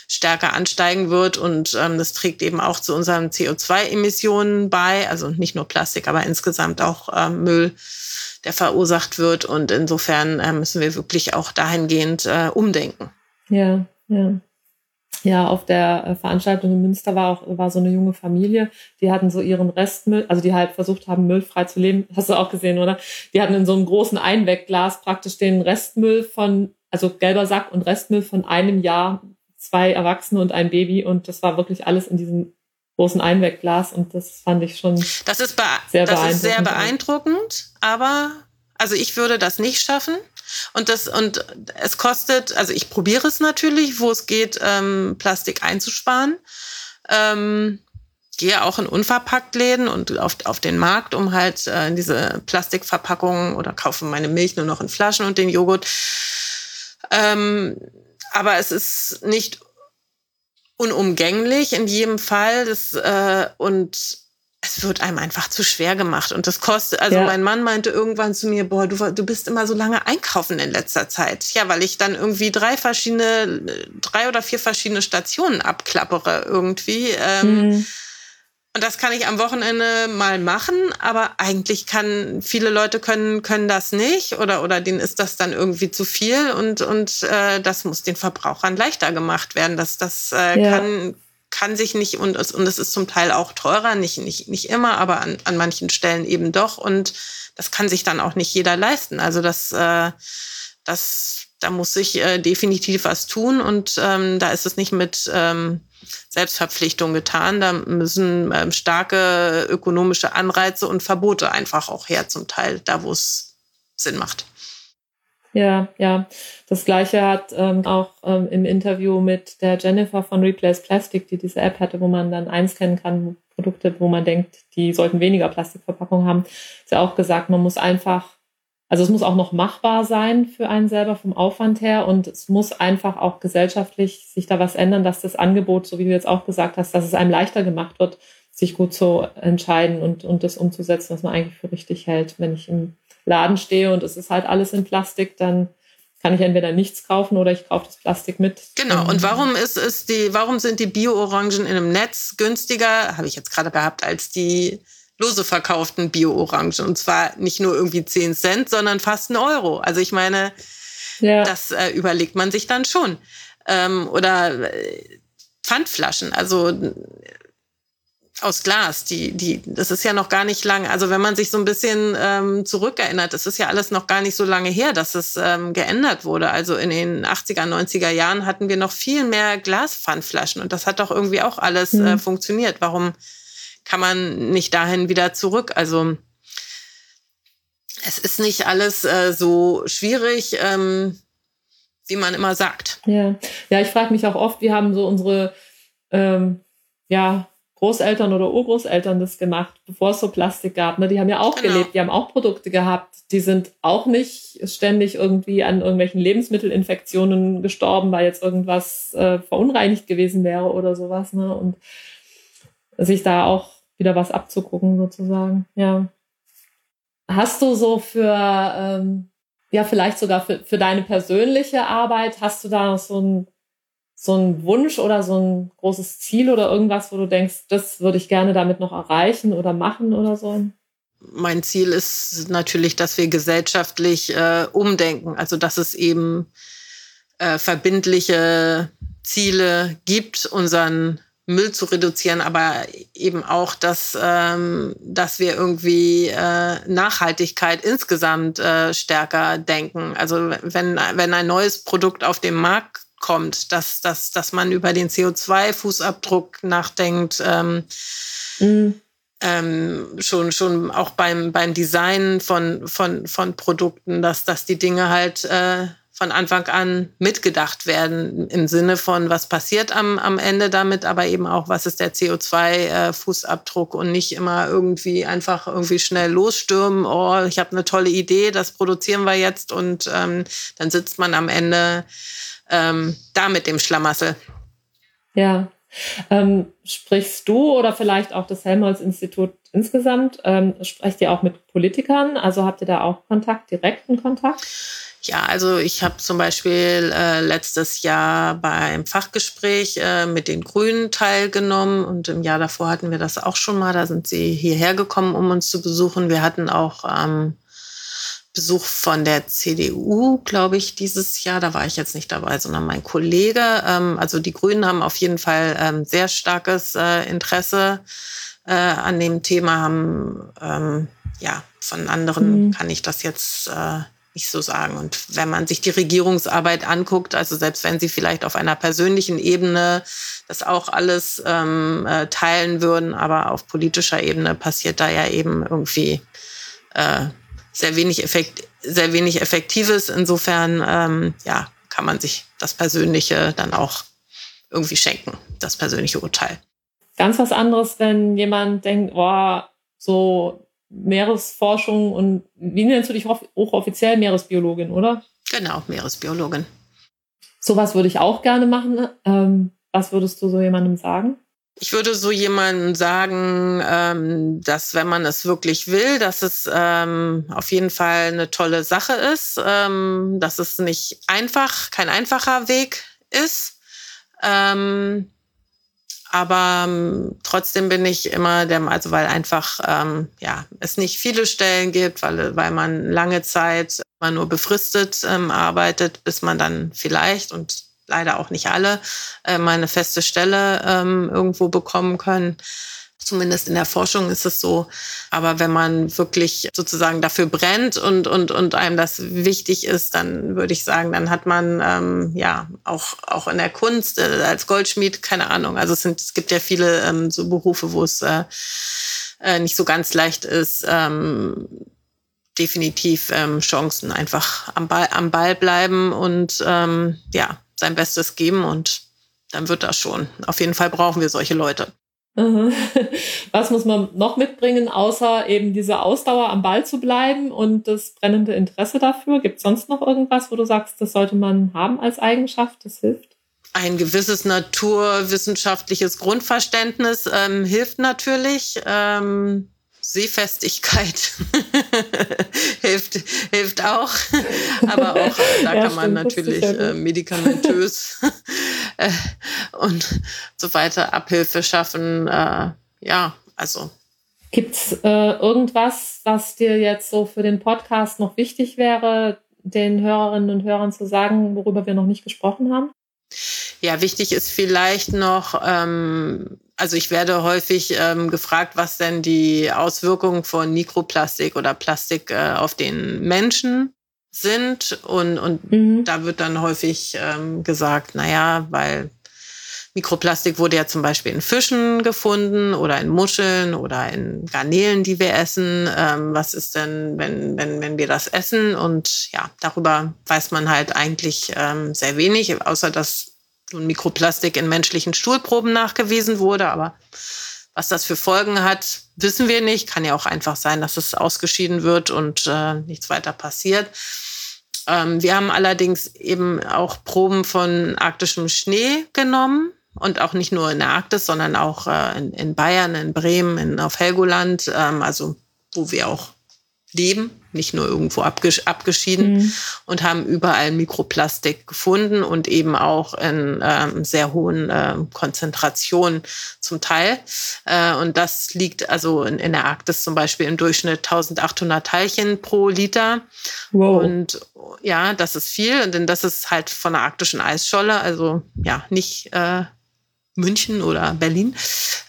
stärker ansteigen wird. Und ähm, das trägt eben auch zu unseren CO2-Emissionen bei. Also nicht nur Plastik, aber insgesamt auch äh, Müll der verursacht wird. Und insofern äh, müssen wir wirklich auch dahingehend äh, umdenken. Ja, ja. Ja, auf der äh, Veranstaltung in Münster war auch war so eine junge Familie, die hatten so ihren Restmüll, also die halt versucht haben, müllfrei zu leben. Hast du auch gesehen, oder? Die hatten in so einem großen Einwegglas praktisch den Restmüll von, also gelber Sack und Restmüll von einem Jahr, zwei Erwachsene und ein Baby und das war wirklich alles in diesem großen Einwegglas und das fand ich schon das ist sehr das ist sehr beeindruckend, aber also ich würde das nicht schaffen und das und es kostet, also ich probiere es natürlich, wo es geht, ähm, Plastik einzusparen. Ähm, gehe auch in Unverpacktläden und auf, auf den Markt, um halt äh, diese Plastikverpackungen oder kaufe meine Milch nur noch in Flaschen und den Joghurt. Ähm, aber es ist nicht unumgänglich in jedem Fall. Das, äh, und es wird einem einfach zu schwer gemacht. Und das kostet, also ja. mein Mann meinte irgendwann zu mir, boah, du, du bist immer so lange einkaufen in letzter Zeit. Ja, weil ich dann irgendwie drei verschiedene, drei oder vier verschiedene Stationen abklappere irgendwie. Ähm, mhm. Und das kann ich am Wochenende mal machen, aber eigentlich kann viele Leute können können das nicht oder oder denen ist das dann irgendwie zu viel und und äh, das muss den Verbrauchern leichter gemacht werden. Das das äh, ja. kann kann sich nicht und es, und es ist zum Teil auch teurer, nicht nicht nicht immer, aber an an manchen Stellen eben doch und das kann sich dann auch nicht jeder leisten. Also das äh, das da muss sich äh, definitiv was tun und ähm, da ist es nicht mit ähm, Selbstverpflichtung getan. Da müssen ähm, starke ökonomische Anreize und Verbote einfach auch her, zum Teil, da wo es Sinn macht. Ja, ja. Das gleiche hat ähm, auch ähm, im Interview mit der Jennifer von Replace Plastic, die diese App hatte, wo man dann einscannen kann, Produkte, wo man denkt, die sollten weniger Plastikverpackung haben. Ist ja auch gesagt, man muss einfach also es muss auch noch machbar sein für einen selber vom Aufwand her und es muss einfach auch gesellschaftlich sich da was ändern, dass das Angebot, so wie du jetzt auch gesagt hast, dass es einem leichter gemacht wird, sich gut zu entscheiden und, und das umzusetzen, was man eigentlich für richtig hält. Wenn ich im Laden stehe und es ist halt alles in Plastik, dann kann ich entweder nichts kaufen oder ich kaufe das Plastik mit. Genau. Und warum ist es die, warum sind die Bio-Orangen in einem Netz günstiger, habe ich jetzt gerade gehabt, als die lose verkauften Bio-Orangen. Und zwar nicht nur irgendwie 10 Cent, sondern fast ein Euro. Also ich meine, ja. das äh, überlegt man sich dann schon. Ähm, oder äh, Pfandflaschen, also aus Glas, die, die, das ist ja noch gar nicht lang. Also wenn man sich so ein bisschen ähm, zurückerinnert, das ist ja alles noch gar nicht so lange her, dass es ähm, geändert wurde. Also in den 80er, 90er Jahren hatten wir noch viel mehr Glaspfandflaschen und das hat doch irgendwie auch alles mhm. äh, funktioniert. Warum kann man nicht dahin wieder zurück. Also es ist nicht alles äh, so schwierig, ähm, wie man immer sagt. Ja, ja ich frage mich auch oft, wir haben so unsere, ähm, ja, Großeltern oder Urgroßeltern das gemacht, bevor es so Plastik gab. Ne? Die haben ja auch genau. gelebt, die haben auch Produkte gehabt. Die sind auch nicht ständig irgendwie an irgendwelchen Lebensmittelinfektionen gestorben, weil jetzt irgendwas äh, verunreinigt gewesen wäre oder sowas. Ne? Und sich da auch wieder was abzugucken, sozusagen. Ja. Hast du so für, ähm, ja, vielleicht sogar für, für deine persönliche Arbeit, hast du da so ein so ein Wunsch oder so ein großes Ziel oder irgendwas, wo du denkst, das würde ich gerne damit noch erreichen oder machen oder so? Mein Ziel ist natürlich, dass wir gesellschaftlich äh, umdenken, also dass es eben äh, verbindliche Ziele gibt, unseren Müll zu reduzieren, aber eben auch, dass, ähm, dass wir irgendwie äh, Nachhaltigkeit insgesamt äh, stärker denken. Also wenn, wenn ein neues Produkt auf den Markt kommt, dass, dass, dass man über den CO2-Fußabdruck nachdenkt. Ähm, mhm. ähm, schon, schon auch beim, beim Design von, von, von Produkten, dass, dass die Dinge halt äh, von Anfang an mitgedacht werden im Sinne von, was passiert am, am Ende damit, aber eben auch, was ist der CO2-Fußabdruck äh, und nicht immer irgendwie einfach irgendwie schnell losstürmen, oh, ich habe eine tolle Idee, das produzieren wir jetzt und ähm, dann sitzt man am Ende ähm, da mit dem Schlamassel. Ja. Ähm, sprichst du oder vielleicht auch das Helmholtz-Institut insgesamt, ähm, sprecht ihr auch mit Politikern? Also habt ihr da auch Kontakt, direkten Kontakt? Ja, also ich habe zum Beispiel äh, letztes Jahr beim Fachgespräch äh, mit den Grünen teilgenommen und im Jahr davor hatten wir das auch schon mal. Da sind sie hierher gekommen, um uns zu besuchen. Wir hatten auch ähm, Besuch von der CDU, glaube ich, dieses Jahr. Da war ich jetzt nicht dabei, sondern mein Kollege. Ähm, also die Grünen haben auf jeden Fall ähm, sehr starkes äh, Interesse äh, an dem Thema. Haben ähm, ja von anderen mhm. kann ich das jetzt nicht so sagen. Und wenn man sich die Regierungsarbeit anguckt, also selbst wenn sie vielleicht auf einer persönlichen Ebene das auch alles ähm, äh, teilen würden, aber auf politischer Ebene passiert da ja eben irgendwie äh, sehr wenig, effekt, sehr wenig Effektives. Insofern ähm, ja, kann man sich das Persönliche dann auch irgendwie schenken, das persönliche Urteil. Ganz was anderes, wenn jemand denkt, oh, so Meeresforschung und wie nennst du dich hochoffiziell Meeresbiologin, oder? Genau, Meeresbiologin. Sowas würde ich auch gerne machen. Ähm, was würdest du so jemandem sagen? Ich würde so jemandem sagen, ähm, dass wenn man es wirklich will, dass es ähm, auf jeden Fall eine tolle Sache ist, ähm, dass es nicht einfach, kein einfacher Weg ist. Ähm, aber ähm, trotzdem bin ich immer der, also weil einfach ähm, ja es nicht viele Stellen gibt, weil weil man lange Zeit man nur befristet ähm, arbeitet, bis man dann vielleicht und leider auch nicht alle äh, mal eine feste Stelle ähm, irgendwo bekommen können. Zumindest in der Forschung ist es so. Aber wenn man wirklich sozusagen dafür brennt und, und, und einem das wichtig ist, dann würde ich sagen, dann hat man ähm, ja auch, auch in der Kunst äh, als Goldschmied, keine Ahnung. Also es, sind, es gibt ja viele ähm, so Berufe, wo es äh, äh, nicht so ganz leicht ist, ähm, definitiv ähm, Chancen einfach am Ball, am Ball bleiben und ähm, ja, sein Bestes geben und dann wird das schon. Auf jeden Fall brauchen wir solche Leute. Was muss man noch mitbringen, außer eben diese Ausdauer am Ball zu bleiben und das brennende Interesse dafür? Gibt es sonst noch irgendwas, wo du sagst, das sollte man haben als Eigenschaft, das hilft? Ein gewisses naturwissenschaftliches Grundverständnis ähm, hilft natürlich. Ähm, Sehfestigkeit hilft, hilft auch. Aber auch da ja, kann man natürlich äh, medikamentös äh, und so weiter Abhilfe schaffen. Äh, ja, also. Gibt's äh, irgendwas, was dir jetzt so für den Podcast noch wichtig wäre, den Hörerinnen und Hörern zu sagen, worüber wir noch nicht gesprochen haben? Ja, wichtig ist vielleicht noch, ähm, also ich werde häufig ähm, gefragt, was denn die Auswirkungen von Mikroplastik oder Plastik äh, auf den Menschen sind. Und, und mhm. da wird dann häufig ähm, gesagt, naja, weil Mikroplastik wurde ja zum Beispiel in Fischen gefunden oder in Muscheln oder in Garnelen, die wir essen. Ähm, was ist denn, wenn, wenn, wenn wir das essen? Und ja, darüber weiß man halt eigentlich ähm, sehr wenig, außer dass nun Mikroplastik in menschlichen Stuhlproben nachgewiesen wurde, aber Was das für Folgen hat, wissen wir nicht. Kann ja auch einfach sein, dass es ausgeschieden wird und äh, nichts weiter passiert. Ähm, wir haben allerdings eben auch Proben von arktischem Schnee genommen und auch nicht nur in der Arktis, sondern auch äh, in, in, Bayern, in Bremen, in, auf Helgoland, ähm, also wo wir auch leben, nicht nur irgendwo abgesch abgeschieden mhm. und haben überall Mikroplastik gefunden und eben auch in ähm, sehr hohen äh, Konzentrationen zum Teil. Äh, und das liegt also in, in, der Arktis zum Beispiel im Durchschnitt 1800 Teilchen pro Liter. Wow. Und ja, das ist viel, denn das ist halt von der arktischen Eisscholle, also ja, nicht äh, München oder Berlin.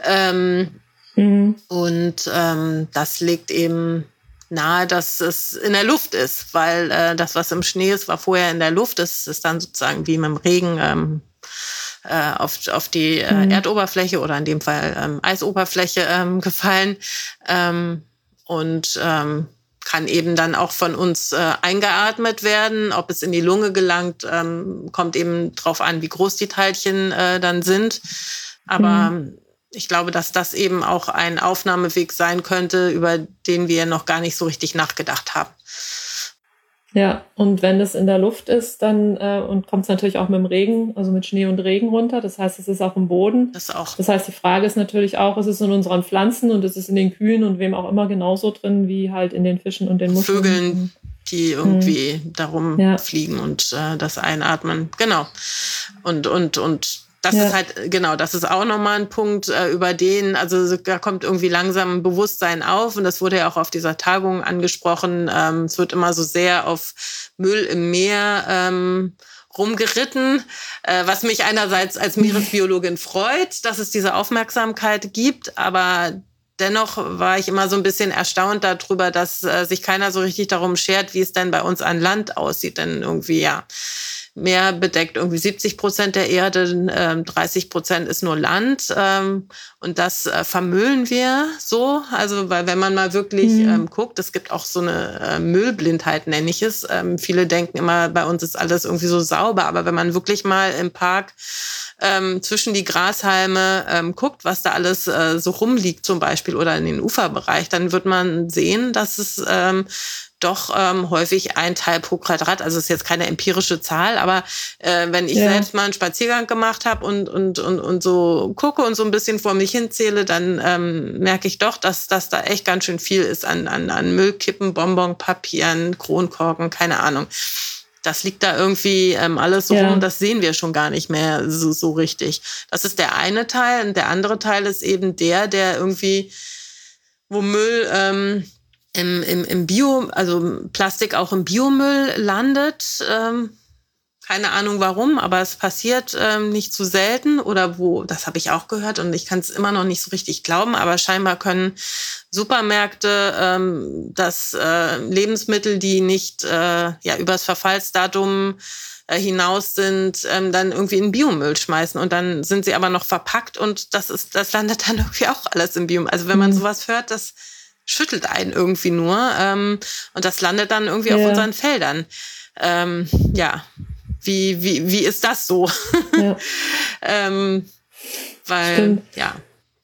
Ähm, mhm. Und ähm, das liegt eben nahe, dass es in der Luft ist, weil äh, das, was im Schnee ist, war vorher in der Luft. Es ist dann sozusagen wie mit dem Regen ähm, äh, auf, auf die äh, mhm. Erdoberfläche oder in dem Fall ähm, Eisoberfläche ähm, gefallen ähm, und ähm, kann eben dann auch von uns äh, eingeatmet werden. Ob es in die Lunge gelangt, ähm, kommt eben drauf an, wie groß die Teilchen äh, dann sind. Aber mhm ich glaube, dass das eben auch ein Aufnahmeweg sein könnte, über den wir noch gar nicht so richtig nachgedacht haben. Ja, und wenn es in der Luft ist, dann äh, und kommt es natürlich auch mit dem Regen, also mit Schnee und Regen runter. Das heißt, es ist auch im Boden. Das auch. Das heißt, die Frage ist natürlich auch, ist es in unseren Pflanzen und ist es in den Kühen und wem auch immer genauso drin wie halt in den Fischen und den Muscheln. Vögeln, die irgendwie hm. darum ja. fliegen und äh, das einatmen. Genau. Und und und das ja. ist halt, genau, das ist auch nochmal ein Punkt, äh, über den, also da kommt irgendwie langsam ein Bewusstsein auf und das wurde ja auch auf dieser Tagung angesprochen. Ähm, es wird immer so sehr auf Müll im Meer ähm, rumgeritten, äh, was mich einerseits als Meeresbiologin freut, dass es diese Aufmerksamkeit gibt, aber dennoch war ich immer so ein bisschen erstaunt darüber, dass äh, sich keiner so richtig darum schert, wie es denn bei uns an Land aussieht. Denn irgendwie, ja, Meer bedeckt irgendwie 70 Prozent der Erde, 30 ähm, Prozent ist nur Land. Ähm, und das äh, vermüllen wir so. Also, weil wenn man mal wirklich mhm. Ähm, guckt, es gibt auch so eine äh, Müllblindheit, nenne ich es. viele denken immer, bei uns ist alles irgendwie so sauber. Aber wenn man wirklich mal im Park zwischen die Grashalme guckt, was da alles äh, so rumliegt zum Beispiel oder in den Uferbereich, dann wird man sehen, dass es doch ähm, häufig ein Teil pro Quadrat. Also ist jetzt keine empirische Zahl, aber äh, wenn ich ja. selbst mal einen Spaziergang gemacht habe und, und, und, und so gucke und so ein bisschen vor mich hinzähle, dann ähm, merke ich doch, dass, dass da echt ganz schön viel ist an, an, an Müllkippen, Bonbonpapieren, Kronkorken, keine Ahnung. Das liegt da irgendwie ähm, alles so ja. rum, das sehen wir schon gar nicht mehr so, so richtig. Das ist der eine Teil und der andere Teil ist eben der, der irgendwie, wo Müll ähm, im, im, im Bio, also Plastik auch im Biomüll landet. Ähm, keine Ahnung warum, aber es passiert ähm, nicht zu selten oder wo, das habe ich auch gehört und ich kann es immer noch nicht so richtig glauben, aber scheinbar können Supermärkte ähm, dass äh, Lebensmittel, die nicht äh, ja übers Verfallsdatum äh, hinaus sind, ähm, dann irgendwie in Biomüll schmeißen und dann sind sie aber noch verpackt und das ist, das landet dann irgendwie auch alles im Biomüll. Also wenn man mhm. sowas hört, das schüttelt einen irgendwie nur. Ähm, und das landet dann irgendwie ja. auf unseren Feldern. Ähm, ja, wie, wie, wie ist das so? Ja. ähm, weil, Stimmt. ja,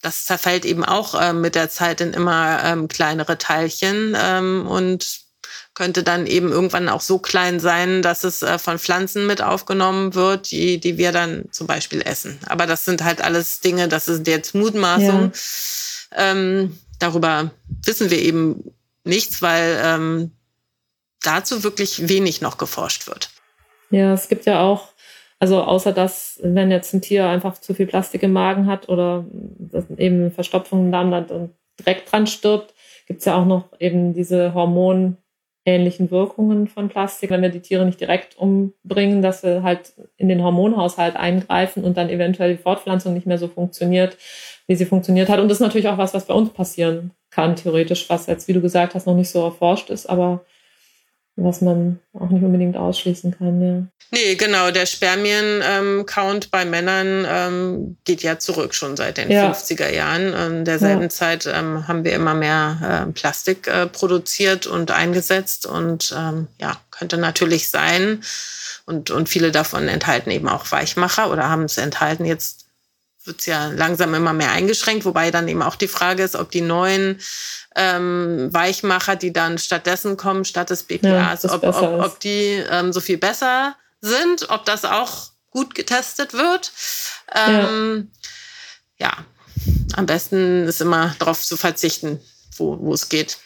das zerfällt eben auch äh, mit der Zeit in immer ähm, kleinere Teilchen ähm, und könnte dann eben irgendwann auch so klein sein, dass es äh, von Pflanzen mit aufgenommen wird, die, die wir dann zum Beispiel essen. Aber das sind halt alles Dinge, das ist jetzt Mutmaßung. Ja. Ähm, darüber wissen wir eben nichts, weil ähm, dazu wirklich wenig noch geforscht wird. Ja, es gibt ja auch, also außer dass, wenn jetzt ein Tier einfach zu viel Plastik im Magen hat oder eben Verstopfung im Darm hat und direkt dran stirbt, gibt es ja auch noch eben diese hormonähnlichen Wirkungen von Plastik, wenn wir die Tiere nicht direkt umbringen, dass wir halt in den Hormonhaushalt eingreifen und dann eventuell die Fortpflanzung nicht mehr so funktioniert, wie sie funktioniert hat. Und das ist natürlich auch was, was bei uns passieren kann, theoretisch, was jetzt, wie du gesagt hast, noch nicht so erforscht ist, aber was man auch nicht unbedingt ausschließen kann, ja. Nee, genau, der Spermien-Count ähm, bei Männern ähm, geht ja zurück schon seit den ja. 50er Jahren. In derselben ja. Zeit ähm, haben wir immer mehr äh, Plastik äh, produziert und eingesetzt und ähm, ja, könnte natürlich sein. Und, und viele davon enthalten eben auch Weichmacher oder haben es enthalten. Jetzt wird es ja langsam immer mehr eingeschränkt, wobei dann eben auch die Frage ist, ob die neuen ähm, Weichmacher, die dann stattdessen kommen, statt des BPAs, ja, ob, ob, ob, die ähm, so viel besser sind, ob das auch gut getestet wird. Ähm, ja. ja, am besten ist immer darauf zu verzichten, wo, wo es geht.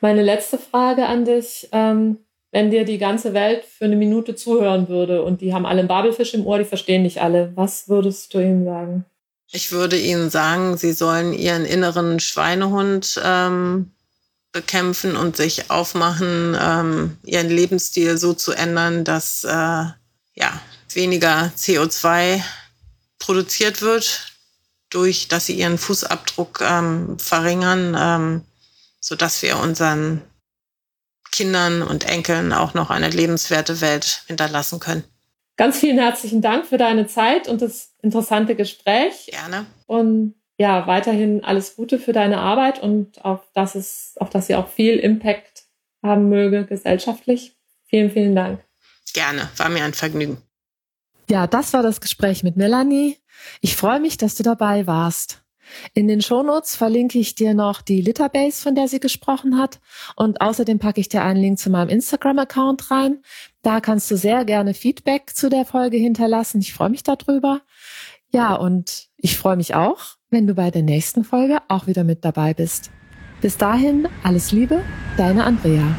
Meine letzte Frage an dich. Ähm, wenn dir die ganze Welt für eine Minute zuhören würde und die haben alle einen Babelfisch im Ohr, die verstehen nicht alle, was würdest du ihnen sagen? Ich würde ihnen sagen, sie sollen ihren inneren Schweinehund ähm, bekämpfen und sich aufmachen, ähm, ihren Lebensstil so zu ändern, dass äh, ja, weniger CO2 produziert wird, durch dass sie ihren Fußabdruck ähm, verringern, ähm, sodass wir unseren Kindern und Enkeln auch noch eine lebenswerte Welt hinterlassen können. Ganz vielen herzlichen Dank für deine Zeit und das interessante Gespräch. Gerne. Und ja, weiterhin alles Gute für deine Arbeit und auch, dass es, auch, dass sie auch viel Impact haben möge gesellschaftlich. Vielen, vielen Dank. Gerne, war mir ein Vergnügen. Ja, das war das Gespräch mit Melanie. Ich freue mich, dass du dabei warst. In den Shownotes verlinke ich dir noch die Litterbase, von der sie gesprochen hat. Und außerdem packe ich dir einen Link zu meinem Instagram-Account rein. Da kannst du sehr gerne Feedback zu der Folge hinterlassen. Ich freue mich darüber. Ja, und ich freue mich auch, wenn du bei der nächsten Folge auch wieder mit dabei bist. Bis dahin, alles Liebe, deine Andrea.